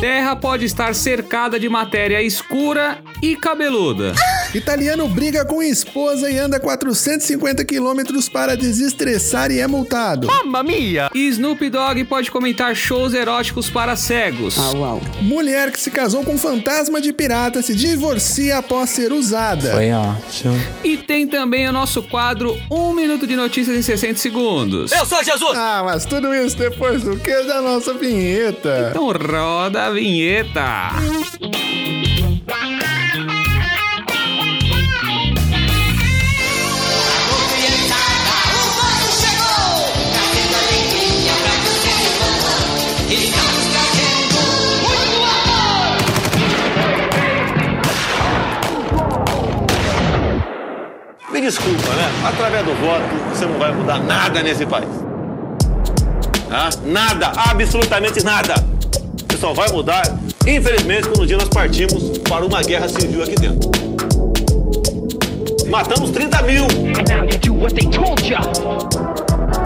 Terra pode estar cercada de matéria escura e cabeluda. Italiano briga com esposa e anda 450 quilômetros para desestressar e é multado. Mamma mia! E Snoop Dogg pode comentar shows eróticos para cegos. uau. Mulher que se casou com fantasma de pirata se divorcia após ser usada. Foi ótimo. E tem também o nosso quadro 1 minuto de notícias em 60 segundos. Eu sou Jesus! Ah, mas tudo isso depois do que da nossa vinheta. Então roda a vinheta. Desculpa, né? Através do voto, você não vai mudar nada nesse país. Tá? Nada, absolutamente nada. Você só vai mudar, infelizmente, quando um dia nós partimos para uma guerra civil aqui dentro. Matamos 30 mil.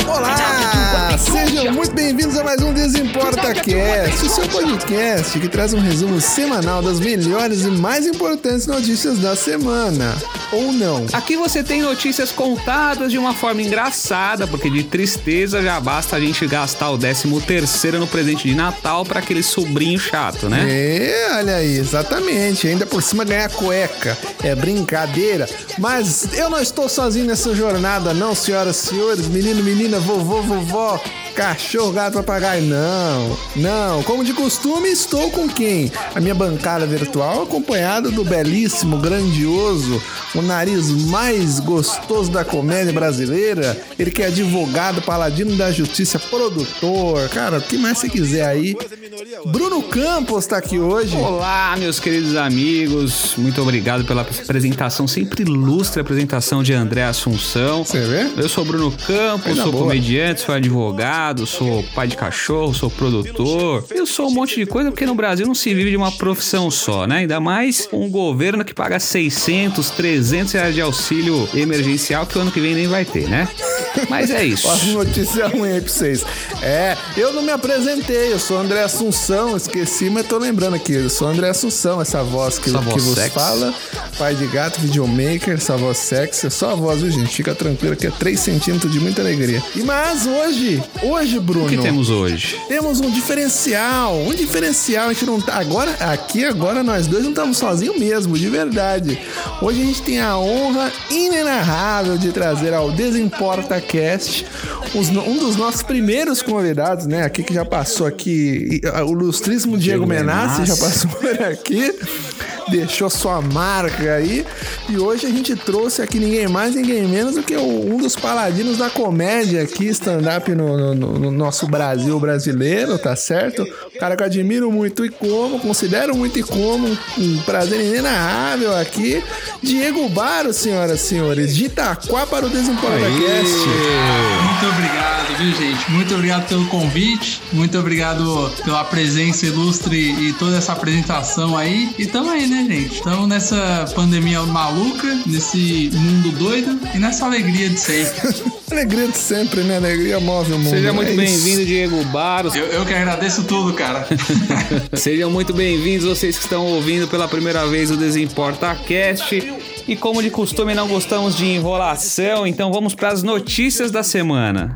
Olá! Sejam muito bem-vindos a mais um Desimporta Cast, o seu podcast que traz um resumo semanal das melhores e mais importantes notícias da semana. Ou não. Aqui você tem notícias contadas de uma forma engraçada, porque de tristeza já basta a gente gastar o 13 terceiro no presente de Natal para aquele sobrinho chato, né? É, olha aí, exatamente. Ainda por cima ganhar cueca. É brincadeira. Mas eu não estou sozinho nessa jornada, não, senhoras e senhores, menino, menina, vovô, vovó, cachorro, gato, papagaio. Não, não. Como de costume, estou com quem? A minha bancada virtual, acompanhado do belíssimo, grandioso, o nariz mais gostoso da comédia brasileira. Ele que é advogado, paladino da justiça, produtor. Cara, o que mais você quiser aí. Bruno Campos tá aqui hoje. Olá, meus queridos amigos. Muito obrigado pela apresentação, sempre ilustre apresentação de André Assunção. Você vê? Eu sou Bruno Campos, sou boa. comediante, sou advogado, sou pai de cachorro, sou produtor. Eu sou um monte de coisa porque no Brasil não se vive de uma profissão só, né? Ainda mais um governo que paga 600, 300 reais de auxílio emergencial que o ano que vem nem vai ter, né? Mas é isso. As notícias ruins aí pra vocês. É, eu não me apresentei, eu sou André Assunção, esqueci, mas tô lembrando aqui. Eu sou André Assunção, essa voz que, Essa que voz vos sexy. fala. Pai de gato, videomaker, essa voz sexy. É só a voz, viu, gente? Fica tranquilo que é 3 centímetros de muita alegria. E mas hoje, hoje, Bruno. O que temos hoje? Temos um diferencial, um diferencial. A gente não tá. Agora, aqui, agora nós dois não estamos sozinhos mesmo, de verdade. Hoje a gente tem a honra inenarrável de trazer ao Desimporta Cast os um dos nossos primeiros convidados, né? Aqui que já passou aqui, o ilustríssimo Diego, Diego Menassi já passou por aqui. Deixou sua marca aí. E hoje a gente trouxe aqui ninguém mais, ninguém menos do que um dos paladinos da comédia aqui, stand-up no, no- no nosso Brasil brasileiro, tá certo? O cara que eu admiro muito e como, considero muito e como, um prazer inenarrável aqui. Diego Baro, senhoras e senhores, de Itaquá para o Desimporta Cast. Muito obrigado, viu, gente? Muito obrigado pelo convite. Muito obrigado pela presença ilustre e toda essa apresentação aí. E tamo aí, né, gente? Tamo nessa pandemia maluca, nesse mundo doido e nessa alegria de sempre. Alegria de sempre, né? Alegria move o mundo. Seja muito É bem-vindo, Diego Baros. Eu, eu que agradeço tudo, cara. Sejam muito bem-vindos vocês que estão ouvindo pela primeira vez o Desimporta Cast. E como de costume, não gostamos de enrolação, então vamos para as notícias da semana.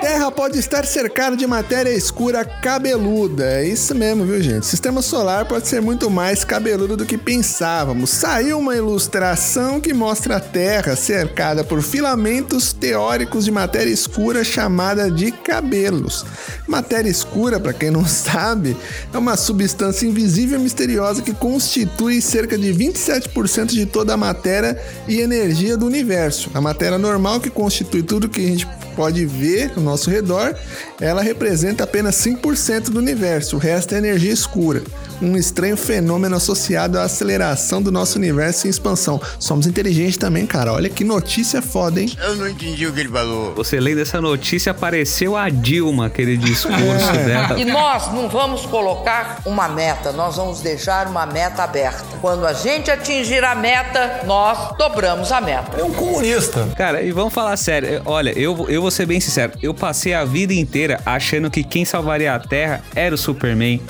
Terra pode estar cercada de matéria escura cabeluda. É isso mesmo, viu, gente? Sistema solar pode ser muito mais cabeludo do que pensávamos. Saiu uma ilustração que mostra a Terra cercada por filamentos teóricos de matéria escura chamada de cabelos. Matéria escura, para quem não sabe, é uma substância invisível e misteriosa que constitui cerca de 27% de toda a matéria e energia do universo. A matéria normal que constitui tudo que a gente pode ver ao nosso redor, ela representa apenas 5% do universo, o resto é energia escura. Um estranho fenômeno associado à aceleração do nosso universo em expansão. Somos inteligentes também, cara. Olha que notícia foda, hein? Eu não entendi o que ele falou. Você lendo essa notícia, apareceu a Dilma, aquele discurso É. dela. E nós não vamos colocar uma meta, nós vamos deixar uma meta aberta. Quando a gente atingir a meta, nós dobramos a meta. É um comunista. Cara, e vamos falar sério. Olha, eu, eu vou ser bem sincero. Eu passei a vida inteira achando que quem salvaria a Terra era o Superman,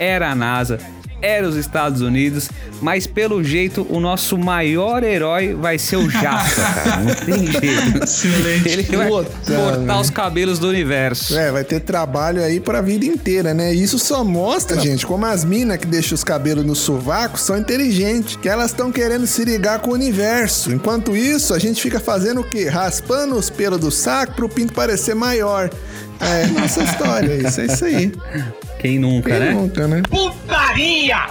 era a NASA, era os Estados Unidos. Mas pelo jeito, o nosso maior herói vai ser o Jaça, cara. Não tem jeito. Excelente. Ele vai Puta, cortar velho. os cabelos do universo. É, vai ter trabalho aí pra vida inteira, né? E isso só mostra, gente, como as minas que deixam os cabelos no sovaco são inteligentes, que elas estão querendo se ligar com o universo. Enquanto isso, a gente fica fazendo o quê? Raspando os pelos do saco pro pinto parecer maior. É, nossa história, isso é isso aí. Quem nunca, Quem né? nunca, né?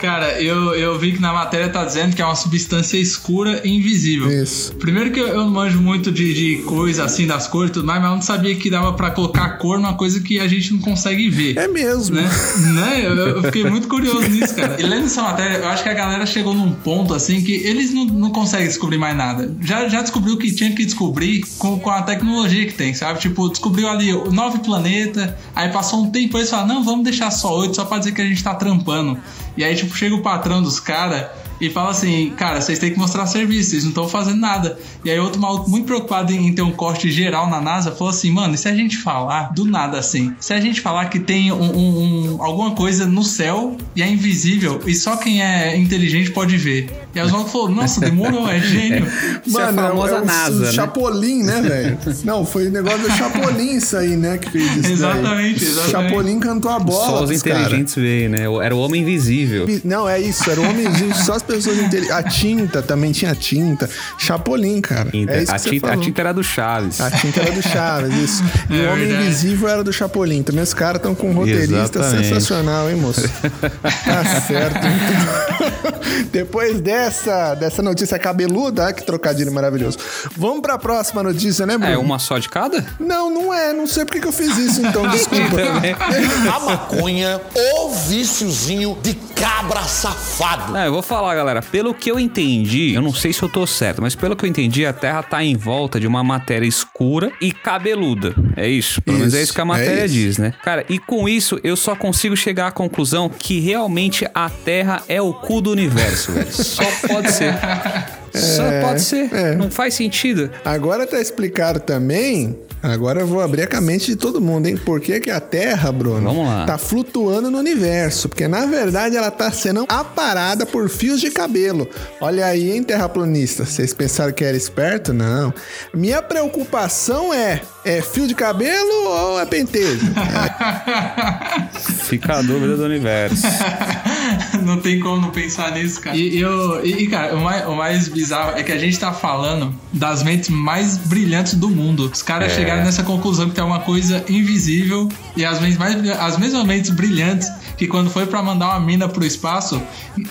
Cara, eu, eu vi que na matéria tá dizendo que é uma substância escura e invisível. Isso. Primeiro que eu, eu não manjo muito de, de coisa assim das cores e tudo mais, mas eu não sabia que dava pra colocar cor numa coisa que a gente não consegue ver. É mesmo. Né? né? Eu, eu fiquei muito curioso nisso, cara. E lendo essa matéria, eu acho que a galera chegou num ponto assim que eles não, não conseguem descobrir mais nada. Já, já descobriu o que tinha que descobrir com, com a tecnologia que tem, sabe? Tipo, descobriu ali o nove planeta, aí passou um tempo eles falaram, não, vamos deixar só oito, só pra dizer que a gente tá trampando. E aí, tipo, chega o patrão dos caras e fala assim, cara, vocês têm que mostrar serviço, vocês não estão fazendo nada. E aí outro maluco muito preocupado em ter um corte geral na NASA falou assim, mano, e se a gente falar do nada assim? Se a gente falar que tem um, um- um- alguma coisa no céu e é invisível e só quem é inteligente pode ver. E aí os malucos falaram, nossa, demorou, é gênio. Isso é a famosa o- NASA, o né? Chapolin, né, velho? Não, foi o negócio do Chapolin isso aí, né, que fez isso daí. Exatamente, exatamente. Chapolin cantou a bola Só os inteligentes veem, né? Era o homem invisível. Não, é isso, era o homenzinho, só as pessoas inteligentes. A tinta também tinha tinta. Chapolin, cara. É isso a, tinta, a tinta era do Chaves. A tinta era do Chaves, isso. E É o Homem verdade. Invisível era do Chapolin. Também os caras estão com um roteirista Exatamente. sensacional, hein, moço? Tá certo. Depois dessa, dessa notícia cabeluda, ah, que trocadilho maravilhoso. Vamos pra próxima notícia, né, Bruno? É uma só de cada? Não, não é. Não sei porque que eu fiz isso, então, desculpa. A maconha, o viciozinho de cabra safado. Não, eu vou falar, galera. Pelo que eu entendi, eu não sei se eu tô certo, mas pelo que eu entendi, a Terra tá em volta de uma matéria escura e cabeluda. É isso. Pelo menos é Isso, isso que a é matéria isso. diz, né? Cara, e com isso eu só consigo chegar à conclusão que realmente a Terra é o cu do universo, velho. Só pode ser. Só pode ser. é. Não faz sentido. Agora tá explicado também. Agora eu vou abrir a mente de todo mundo, hein? Por que, que a Terra, Bruno, Vamos lá. tá flutuando no universo? Porque na verdade ela tá sendo aparada por fios de cabelo. Olha aí, hein, terraplanista? Vocês pensaram que era esperto? Não. Minha preocupação é: é fio de cabelo ou é pentelho? Fica a dúvida do universo. não tem como não pensar nisso, cara. E, eu, e, cara, o mais, o mais bizarro é que a gente tá falando das mentes mais brilhantes do mundo. Os caras chegaram nessa conclusão que tem uma coisa invisível e as mentes mais as mesmas mentes brilhantes que quando foi pra mandar uma mina pro espaço,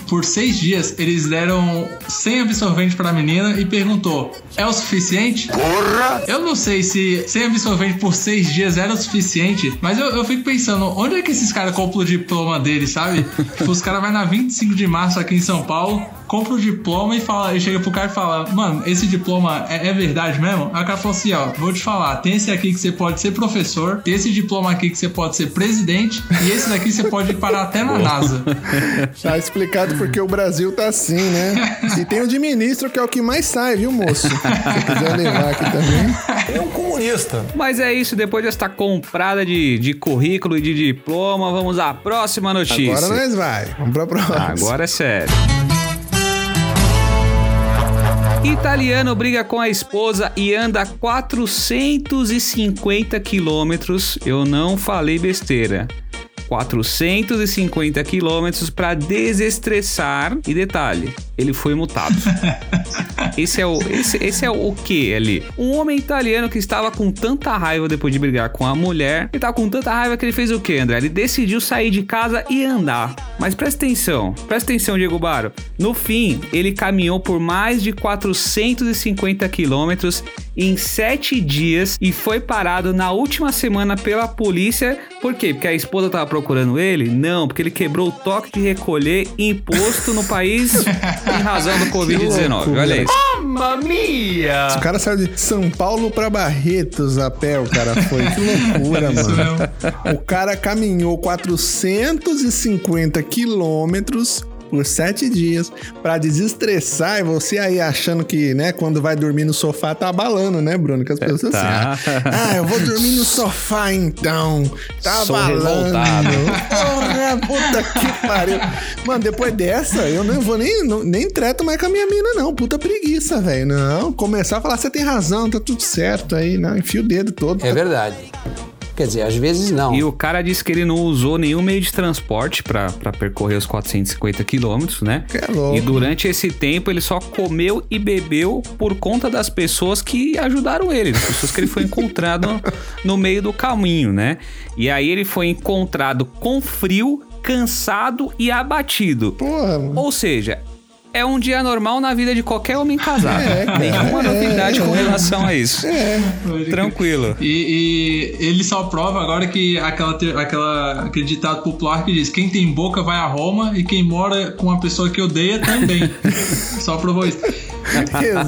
por seis dias eles deram 100 absorvente pra menina e perguntou: é o suficiente? Porra! Eu não sei se 100 absorvente por seis dias era o suficiente, mas eu, eu fico pensando, onde é que esses caras compram o diploma deles, sabe? tipo, os caras vão na 25 de março aqui em São Paulo, compram o diploma e, fala, e chega pro cara e fala, mano, esse diploma é, é verdade mesmo? Aí o cara falou assim, ó, vou te falar, tem esse aqui que você pode ser professor, tem esse diploma aqui que você pode ser presidente, e esse daqui você pode parar até na NASA. Tá explicado porque o Brasil tá assim, né? E tem o de ministro, que é o que mais sai, viu, moço? Se quiser levar aqui também. É um comunista. Mas é isso, depois desta comprada de, de currículo e de diploma, vamos à próxima notícia. Agora nós vai. Vamos pra próxima. Agora é sério. Italiano briga com a esposa e anda 450 quilômetros. Eu não falei besteira. 450 quilômetros para desestressar. E detalhe, ele foi multado. Esse é o esse, esse é o que ali? Um homem italiano que estava com tanta raiva depois de brigar com a mulher, ele tava com tanta raiva que ele fez o que, André? Ele decidiu sair de casa e andar Mas presta atenção, presta atenção, Diego Baro. No fim, ele caminhou por mais de 450 quilômetros em sete dias e foi parado na última semana pela polícia. Por quê? Porque a esposa tava procurando ele? Não, porque ele quebrou o toque de recolher imposto no país em razão do Covid-19. Olha isso. Mamma mia! O cara saiu de São Paulo pra Barretos a pé, o cara foi. Que loucura, mano. O cara caminhou 450 quilômetros por sete dias pra desestressar e você aí achando que, né, quando vai dormir no sofá tá abalando, né, Bruno? Que as pessoas Tá. assim, ah, ah, eu vou dormir no sofá então. Tá Sou abalando. Porra, puta que pariu. Mano, depois dessa, eu não vou nem, não- nem treto mais com a minha mina, não. Puta preguiça, velho. Não, começar a falar, você tem razão, tá tudo certo aí, não. Enfia o dedo todo. É verdade. Quer dizer, às vezes não. E o cara disse que ele não usou nenhum meio de transporte pra pra percorrer os 450 quilômetros, né? É louco. E durante esse tempo ele só comeu e bebeu por conta das pessoas que ajudaram ele, das pessoas que ele foi encontrado no meio do caminho, né? E aí ele foi encontrado com frio, cansado e abatido. Porra. Ou seja, é um dia normal na vida de qualquer homem casado. É. Nenhuma É, novidade com é. relação a isso. Tranquilo. E, e ele só prova agora que aquela, aquela, aquele ditado popular que diz: quem tem boca vai a Roma e quem mora com uma pessoa que odeia também. só provou isso.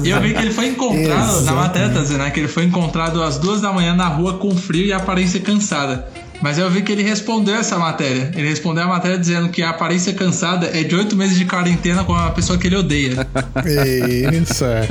E eu vi que ele foi encontrado, na matéria tá dizendo, né, que ele foi encontrado às duas da manhã na rua com frio e aparência cansada. Mas eu vi que ele respondeu essa matéria. Ele respondeu a matéria dizendo que a aparência cansada é de oito meses de quarentena com uma pessoa que ele odeia. Isso, é.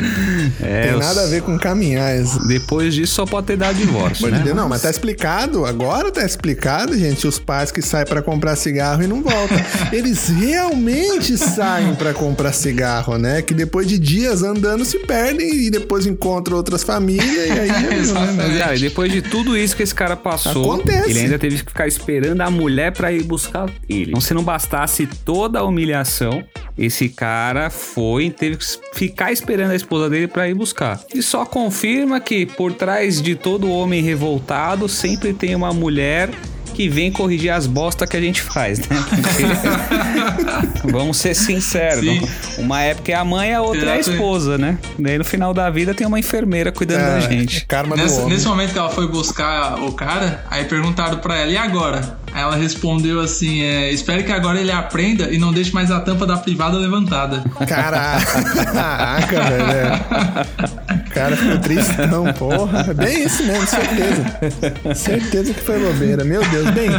É, Tem os- nada a ver com caminhar. isso. Depois disso só pode ter dado divórcio, Pode né? não, mas tá explicado. Agora tá explicado, gente. Os pais que saem pra comprar cigarro e não voltam. Eles realmente saem pra comprar cigarro, né? Que depois de dias andando se perdem e depois encontram outras famílias e aí. Exatamente. Mas, cara, e depois de tudo isso que esse cara passou, Acontece. ele ainda teve que ficar esperando a mulher pra ir buscar ele. Então, se não bastasse toda a humilhação, esse cara foi e teve que ficar esperando a esposa dele pra ir buscar. E só confirma que por trás de todo homem revoltado sempre tem uma mulher que vem corrigir as bostas que a gente faz, né? Porque- Vamos ser sinceros. Sim. Uma época é a mãe, a outra é a esposa, né? Daí no final da vida tem uma enfermeira cuidando da É, gente. Karma do Nesse, homem. nesse momento que ela foi buscar o cara, aí perguntaram pra ela, e agora? Aí ela respondeu assim: é, espero que agora ele aprenda e não deixe mais a tampa da privada levantada. Caraca, velho. É. Cara ficou tristão, porra. É Bem isso mesmo, certeza. Certeza que foi bobeira. Meu Deus. Bem,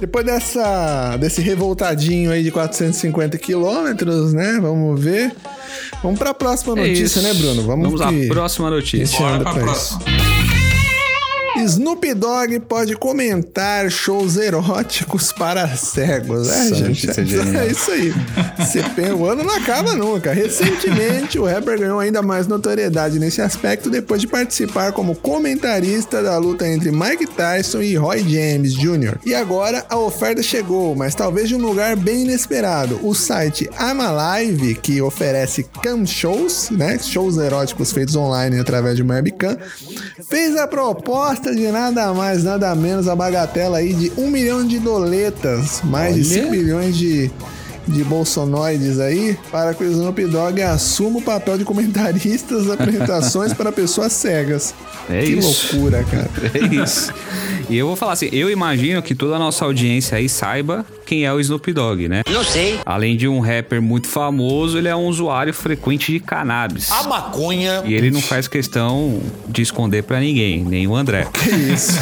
depois dessa, desse revoltadinho aí de 450 quilômetros, né? Vamos ver. Vamos pra próxima É notícia, isso. né, Bruno? Vamos à que- próxima notícia. Bora pra pra próxima. Snoop Dogg pode comentar shows eróticos para cegos. É, Nossa, gente. isso é. É isso aí. CP, o ano não acaba nunca. Recentemente, o rapper ganhou ainda mais notoriedade nesse aspecto depois de participar como comentarista da luta entre Mike Tyson e Roy James Jr. E agora a oferta chegou, mas talvez de um lugar bem inesperado. O site Amalive, que oferece cam shows, né? Shows eróticos feitos online através de uma webcam, fez a proposta de nada mais, nada menos, a bagatela aí de um milhão de doletas, mais de Olha. 5 milhões de, de bolsonoides aí, para que o Snoop Dogg assuma o papel de comentarista das apresentações para pessoas cegas. É que isso. loucura, cara. É isso. E eu vou falar assim, eu imagino que toda a nossa audiência aí saiba quem é o Snoop Dogg, né? Não sei. Além de um rapper muito famoso, ele é um usuário frequente de cannabis. A maconha E ele não faz questão de esconder pra ninguém, nem o André.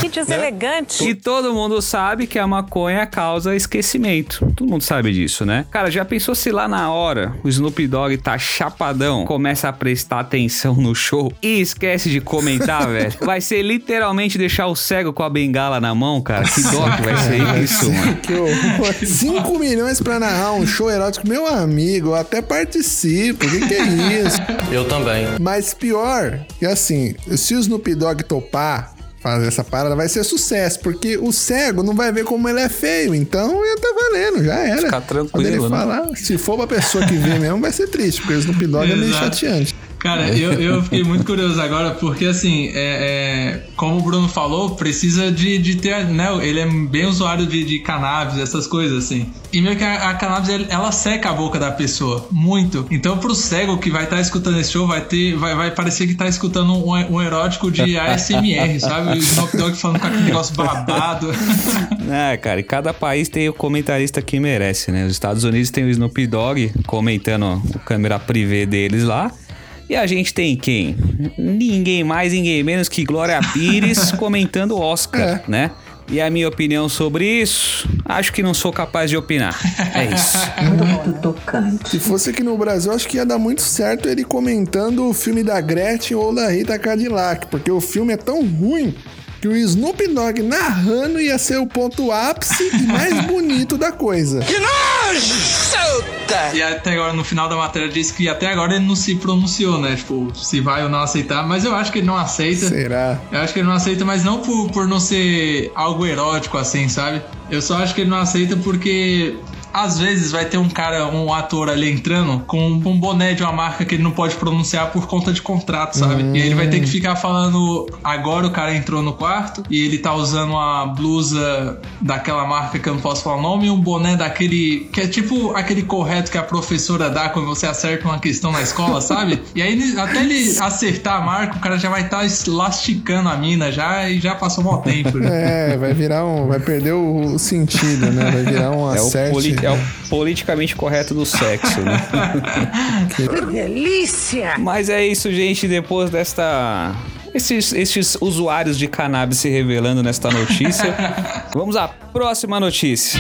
Que deselegante. E todo mundo sabe que a maconha causa esquecimento. Todo mundo sabe disso, né? Cara, já pensou se lá na hora o Snoop Dogg tá chapadão, começa a prestar atenção no show e esquece de comentar, velho? Vai ser literalmente deixar o cego com a bengala na mão, cara. Que dó que vai ser isso, mano. Que horror. 5 milhões pra narrar um show erótico, meu amigo, eu até participo. O que, que é isso? Eu também. Mas pior, que assim, se o Snoop Dogg topar fazer essa parada, vai ser sucesso, porque o cego não vai ver como ele é feio, então ia tá valendo, já era. Ficar tranquilo, Quando ele né? falar, se for pra pessoa que vê mesmo, vai ser triste, porque o Snoop Dogg é meio chateante. Cara, eu, eu fiquei muito curioso agora, porque assim, é, é, como o Bruno falou, precisa de, de ter, né? Ele é bem usuário de, de cannabis, essas coisas, assim. E meio que a, a cannabis, ela seca a boca da pessoa, muito. Então, pro cego que vai estar tá escutando esse show, vai ter, vai, vai parecer que tá escutando um, um erótico de ASMR, sabe? O Snoop Dogg falando com aquele negócio babado. É, cara, e cada país tem o comentarista que merece, né? Os Estados Unidos tem o Snoop Dogg comentando o câmera privê deles lá. E a gente tem quem? Ninguém mais, ninguém menos que Glória Pires comentando o Oscar, É. né? E a minha opinião sobre isso, acho que não sou capaz de opinar. É isso. Se fosse aqui no Brasil, acho que ia dar muito certo ele comentando o filme da Gretchen ou da Rita Cadillac, porque o filme é tão ruim que o Snoop Dogg narrando ia ser o ponto ápice e mais bonito da coisa. E até agora, no final da matéria, disse que até agora ele não se pronunciou, né? Tipo, se vai ou não aceitar. Mas eu acho que ele não aceita. Será? Eu acho que ele não aceita, mas não por, por não ser algo erótico assim, sabe? Eu só acho que ele não aceita porque. Às vezes vai ter um cara, um ator ali entrando com um boné de uma marca que ele não pode pronunciar por conta de contrato, sabe? E aí ele vai ter que ficar falando. Agora o cara entrou no quarto e ele tá usando uma blusa daquela marca que eu não posso falar o nome e um boné daquele. que é tipo aquele correto que a professora dá quando você acerta uma questão na escola, sabe? E aí até ele acertar a marca, o cara já vai estar lasticando a mina já e já passou um tempo. né? É, vai virar um. Vai perder o, sentido, né? Vai virar um É acerte. poli- é o politicamente correto do sexo, né? Delícia! Mas é isso, gente. Depois desta. Esses, esses usuários de cannabis se revelando nesta notícia. Vamos à próxima notícia.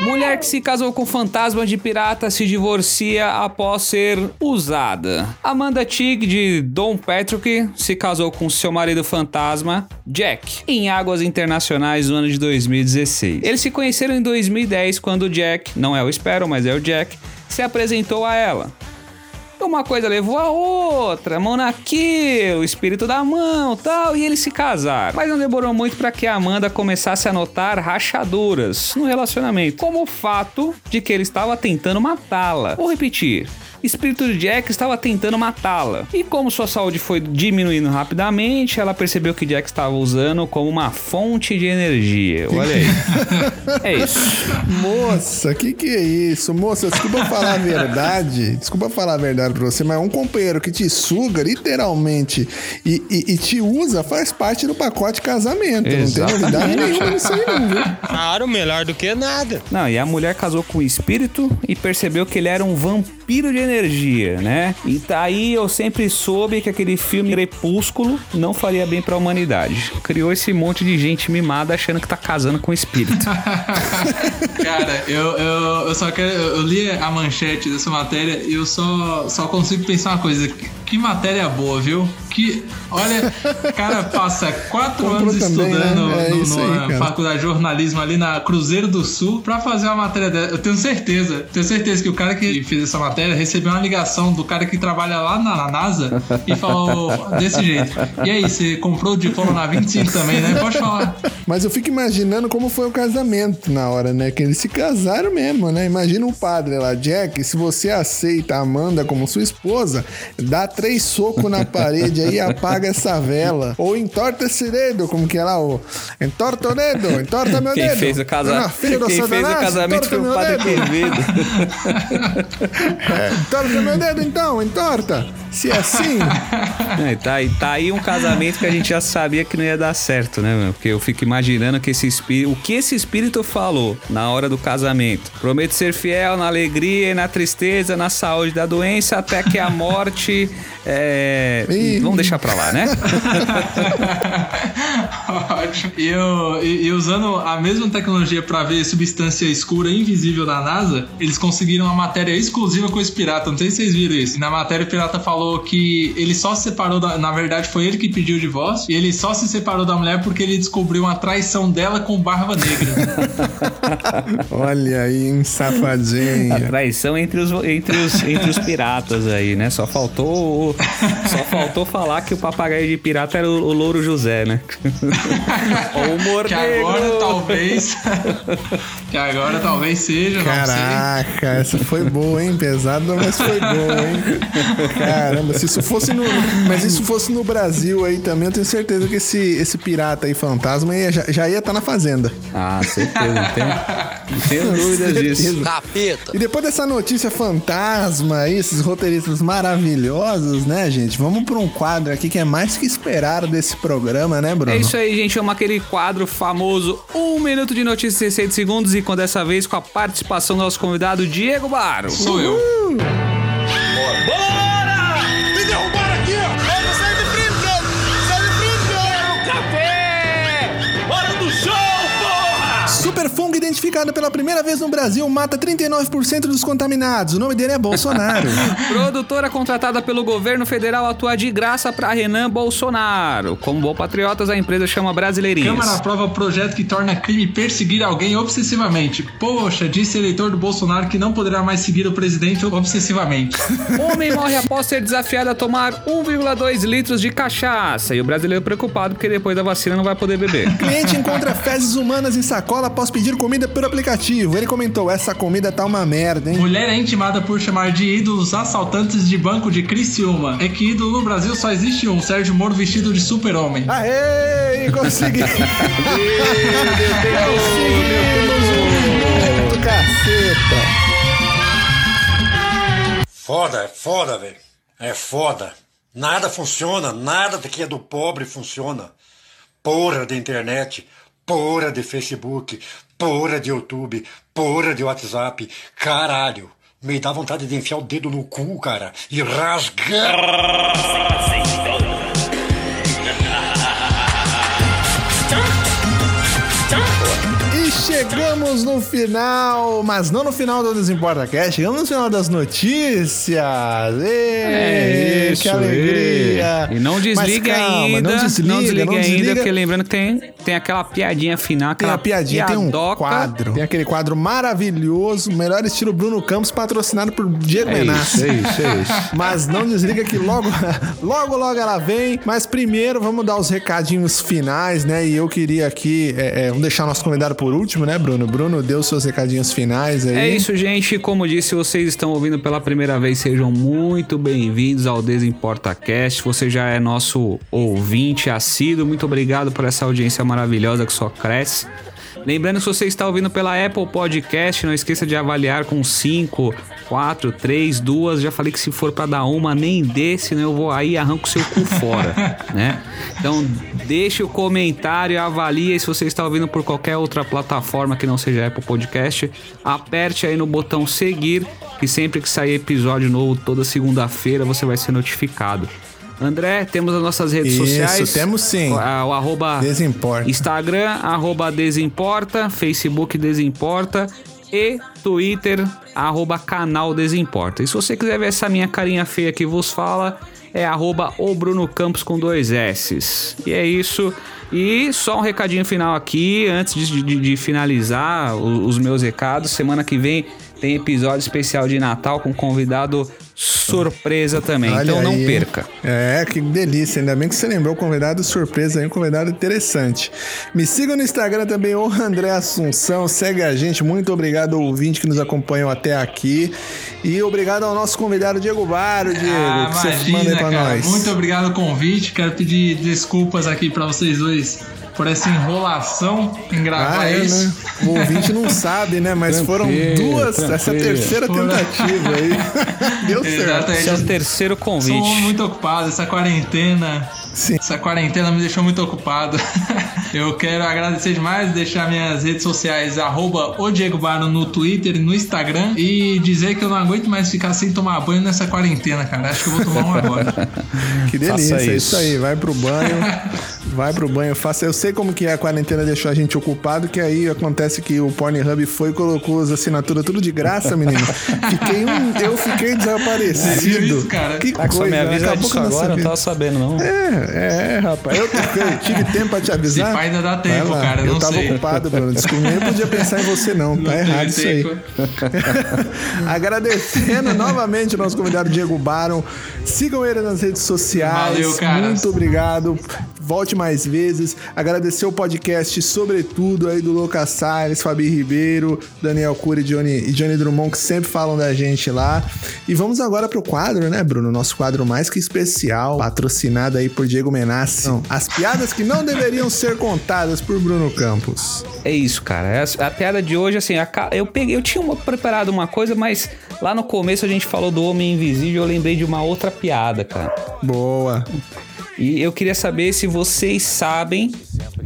Mulher que se casou com fantasma de pirata se divorcia após ser usada. Amanda Tig, de Dom Patrick, se casou com seu marido fantasma, Jack, em águas internacionais no ano de 2016. Eles se conheceram em 2010 quando Jack, não é o Sparrow, mas é o Jack, se apresentou a ela. Uma coisa levou a outra, mão naquilo, espírito da mão tal, e eles se casaram. Mas não demorou muito para que a Amanda começasse a notar rachaduras no relacionamento, como o fato de que ele estava tentando matá-la. Vou repetir. Espírito de Jack estava tentando matá-la. E como sua saúde foi diminuindo rapidamente, ela percebeu que Jack estava usando como uma fonte de energia. Olha aí. é isso. Moça, que que é isso? Moça, desculpa falar a verdade. Desculpa falar a verdade pra você, mas um companheiro que te suga, literalmente, e, e- e te usa, faz parte do pacote casamento. Não tem novidade nenhuma nisso aí, não, viu? Claro, melhor do que nada. Não, e a mulher casou com o espírito e percebeu que ele era um vampiro de energia, né? E daí eu sempre soube que aquele filme Crepúsculo não faria bem pra humanidade. Criou esse monte de gente mimada achando que tá casando com o espírito. Cara, eu, eu, eu só quero. Eu li a manchete dessa matéria e eu só, só consigo pensar uma coisa. Que, matéria boa, viu? Que, olha, o cara passa quatro Comprou anos também, estudando né? É no, isso aí, na faculdade de jornalismo ali na Cruzeiro do Sul pra fazer uma matéria dessa. Eu tenho certeza, tenho certeza que o cara que fez essa matéria recebeu uma ligação do cara que trabalha lá na, na NASA e falou desse jeito. E aí, você comprou o diploma na 25 também, né? Pode falar. Mas eu fico imaginando como foi o casamento na hora, né? Que eles se casaram mesmo, né? Imagina o padre lá, Jack, se você aceita a Amanda como sua esposa, dá três socos na parede aí e apaga essa vela. Ou entorta esse dedo, como que é lá, o... Entorta o dedo, entorta meu Quem dedo. fez o, casa... Ah, filho Quem fez o casamento foi o padre. Quevedo. É, entorta meu dedo então, entorta. Se é assim... É, tá, aí- tá aí um casamento que a gente já sabia que não ia dar certo, né, meu? Porque eu fico imaginando que esse espírito. O que esse espírito falou na hora do casamento? Prometo ser fiel na alegria e na tristeza, na saúde da doença, até que a morte. É... Vamos deixar pra lá, né? Ótimo. E, eu- e- e usando a mesma tecnologia para ver substância escura invisível da NASA, eles conseguiram uma matéria exclusiva com esse pirata. Não sei se vocês viram isso. Na matéria, o pirata falou que ele só se separou da. Na verdade, foi ele que pediu o divórcio. E ele só se separou da mulher porque ele descobriu uma traição dela com barba negra. Olha aí, um A safadinho. traição entre os, entre, os, entre os piratas aí, né? Só faltou. Só faltou falar que o papagaio de pirata era o, o Louro José, né? O humor que agora talvez. que agora talvez seja, não sei. Caraca, essa foi boa, hein? Pesada, mas foi boa, hein? Caramba, se isso fosse no. Mas se isso fosse no Brasil aí também, eu tenho certeza que esse, esse pirata aí, fantasma, ia- já, já ia estar na fazenda. Ah, certeza, tenho, não tenho dúvidas disso. Capeta. E depois dessa notícia fantasma aí, esses roteiristas maravilhosos, né, gente? Vamos para um quadro aqui que é mais que esperado desse programa, né, Bruno? É isso aí, gente. Vamos aquele quadro famoso Um Minuto de Notícias em 60 Segundos e com dessa vez com a participação do nosso convidado Diego Baro. Sou eu. Bora! Identificado pela primeira vez no Brasil mata 39% dos contaminados. O nome dele é Bolsonaro. Produtora contratada pelo governo federal atua de graça para Renan Bolsonaro. Como bom patriotas, a empresa chama Brasileirinhas. Câmara aprova projeto que torna crime perseguir alguém obsessivamente. Poxa, disse eleitor do Bolsonaro que não poderá mais seguir o presidente obsessivamente. Homem morre após ser desafiado a tomar 1,2 litros de cachaça. E o brasileiro preocupado porque depois da vacina não vai poder beber. Cliente encontra fezes humanas em sacola após pedir comida por aplicativo. Ele comentou: essa comida tá uma merda, hein? Mulher é intimada por chamar de ídolos assaltantes de banco de Criciúma. É que ídolo no Brasil só existe um, Sérgio Moro vestido de super-homem. Aê! Consegui! Conseguimos um caceta! Foda, é foda, velho. É foda. Nada funciona, nada que é do pobre funciona. Porra de internet, porra de Facebook, porra de YouTube, porra de WhatsApp. Caralho, me dá vontade de enfiar o dedo no cu, cara, e rasgar. Chegamos no final, mas não no final do Desimporta Cast, chegamos no final das notícias. Ê, que alegria! E não desligue Mas calma, ainda. Não desliga, não desligue não ainda, desliga. porque lembrando que tem, tem aquela piadinha final, Tem aquela a piadinha, tem um piadoca. quadro. Tem aquele quadro maravilhoso, melhor estilo Bruno Campos, patrocinado por Diego É isso, é isso, é isso. Mas não desliga que logo, logo, logo ela vem. Mas primeiro vamos dar os recadinhos finais, né? E eu queria aqui, é, é, vamos deixar nosso convidado por último, né, Bruno? Bruno deu seus recadinhos finais aí. É isso, gente. Como disse, vocês estão ouvindo pela primeira vez, sejam muito bem-vindos ao Desimporta Cast. Você já é nosso ouvinte assíduo. Muito obrigado por essa audiência maravilhosa que só cresce. Lembrando, se você está ouvindo pela Apple Podcast, não esqueça de avaliar com 5, 4, 3, 2. Já falei que se for para dar uma, nem dê, senão eu vou aí e arranco seu cu fora, né? Então, deixe o comentário, avalie. Se você está ouvindo por qualquer outra plataforma que não seja Apple Podcast, aperte aí no botão seguir, que sempre que sair episódio novo, toda segunda-feira, você vai ser notificado. André, temos as nossas redes Isso, sociais. temos sim. O arroba Desimporta. Instagram, arroba Desimporta, Facebook Desimporta e Twitter, arroba canal Desimporta. E se você quiser ver essa minha carinha feia que vos fala, é arroba o Bruno Campos com dois S. E é isso. E só um recadinho final aqui, antes de, de- de finalizar o- os meus recados. Semana que vem tem episódio especial de Natal com convidado surpresa também. Olha então não aí. perca. É, que delícia. Ainda bem que você lembrou o convidado surpresa aí, um convidado interessante. Me siga no Instagram também, o André Assunção. Segue a gente. Muito obrigado ao ouvinte que nos acompanhou até aqui. E obrigado ao nosso convidado Diego Baro, Diego, Ah, que você imagina, manda aí pra cara. nós. Muito obrigado pelo convite. Quero pedir desculpas aqui pra vocês dois por essa enrolação em gravar Ah, é, isso. né? O ouvinte não sabe, né? Mas foram Tranquilo, duas, essa tranquilo. terceira Foram- tentativa aí. Deu certo. Esse é o terceiro Sou convite. muito ocupado, essa quarentena. Sim. Essa quarentena me deixou muito ocupado. Eu quero agradecer demais, deixar minhas redes sociais, arroba o Diego Baro no Twitter e no Instagram. E dizer que eu não aguento mais ficar sem tomar banho nessa quarentena, cara. Acho que eu vou tomar um agora. Que delícia, é isso. isso aí. Vai pro banho, vai pro banho, faça. Eu sei como que é, a quarentena deixou a gente ocupado, que aí acontece que o Pornhub foi e colocou as assinaturas tudo de graça, menino. Fiquei um, eu fiquei desaparecido. isso, cara? Que só coisa, me avisa acabou disso que eu não agora, não sabia. tava sabendo, não. É, é, rapaz. Eu, eu tive tempo pra te avisar. Se ainda dá tempo, cara, Eu não tava sei. ocupado, Bruno. Desculpa, nem podia pensar em você, não. Tá Não errado isso aí. tempo. Agradecendo novamente o nosso convidado Diego Baron. Sigam ele nas redes sociais. Valeu, caras. Muito obrigado. Volte mais vezes. Agradecer o podcast, sobretudo, aí do Lucas Salles, Fabi Ribeiro, Daniel Cury e Johnny, e Johnny Drummond, que sempre falam da gente lá. E vamos agora pro quadro, né, Bruno? Nosso quadro mais que especial, patrocinado aí por Diego Menassi. As piadas que não deveriam ser contadas por Bruno Campos. É isso, cara. A, a piada de hoje, assim, a, eu peguei, eu tinha uma, preparado uma coisa, mas lá no começo a gente falou do Homem Invisível, eu lembrei de uma outra piada, cara. Boa. E eu queria saber se vocês sabem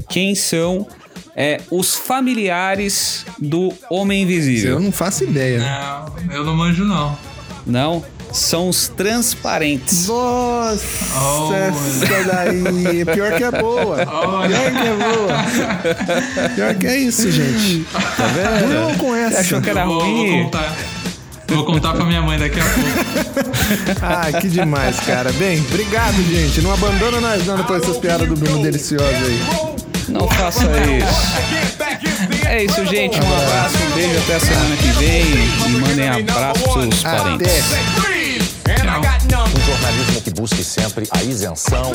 quem são é, os familiares do Homem Invisível. Eu não faço ideia. Não, eu não manjo, não. Não? São os transparentes. Nossa, oh, essa daí. Pior que é boa. Oh, Pior que é boa. Pior que é isso, gente. Tá vendo? Não com essa. Achou que era vou, ruim? Vou contar. Vou contar pra minha mãe daqui a pouco. Ai, que demais, cara. Bem, obrigado, gente. Não abandona nós não depois dessas piadas do Bruno deliciosa aí. Não faça isso. É isso, gente. Um abraço, um beijo até a semana que vem. E mandem abraços pros seus parentes. Um jornalismo que busque sempre a isenção.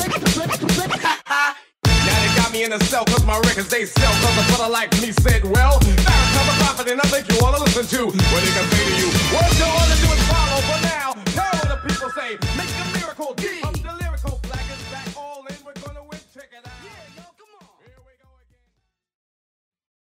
me in a cell cause my records they sell. Cause a fella like me said, well, that's how a profit and I think you wanna listen to what they can say to you. What you wanna do is follow, but now, tell the people say, make a miracle, D.